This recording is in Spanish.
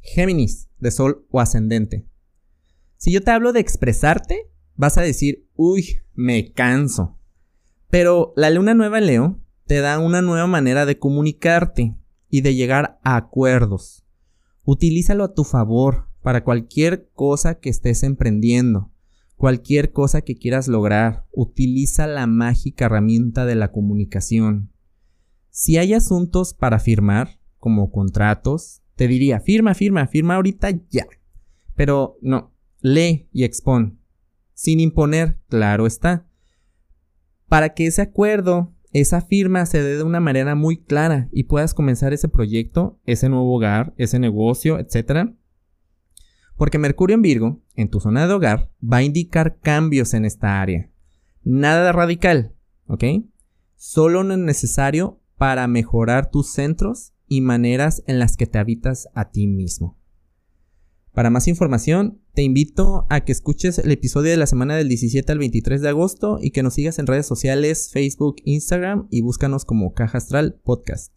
Géminis, de Sol o ascendente. Si yo te hablo de expresarte, vas a decir, uy, me canso. Pero la luna nueva Leo te da una nueva manera de comunicarte y de llegar a acuerdos. Utilízalo a tu favor para cualquier cosa que estés emprendiendo, cualquier cosa que quieras lograr. Utiliza la mágica herramienta de la comunicación. Si hay asuntos para firmar, como contratos, te diría, firma, firma, firma ahorita ya. Pero no, lee y expon. Sin imponer, claro está. Para que ese acuerdo, esa firma se dé de una manera muy clara y puedas comenzar ese proyecto, ese nuevo hogar, ese negocio, etc. Porque Mercurio en Virgo, en tu zona de hogar, va a indicar cambios en esta área. Nada radical, ¿ok? Solo lo necesario para mejorar tus centros y maneras en las que te habitas a ti mismo. Para más información, te invito a que escuches el episodio de la semana del 17 al 23 de agosto y que nos sigas en redes sociales, Facebook, Instagram y búscanos como Caja Astral Podcast.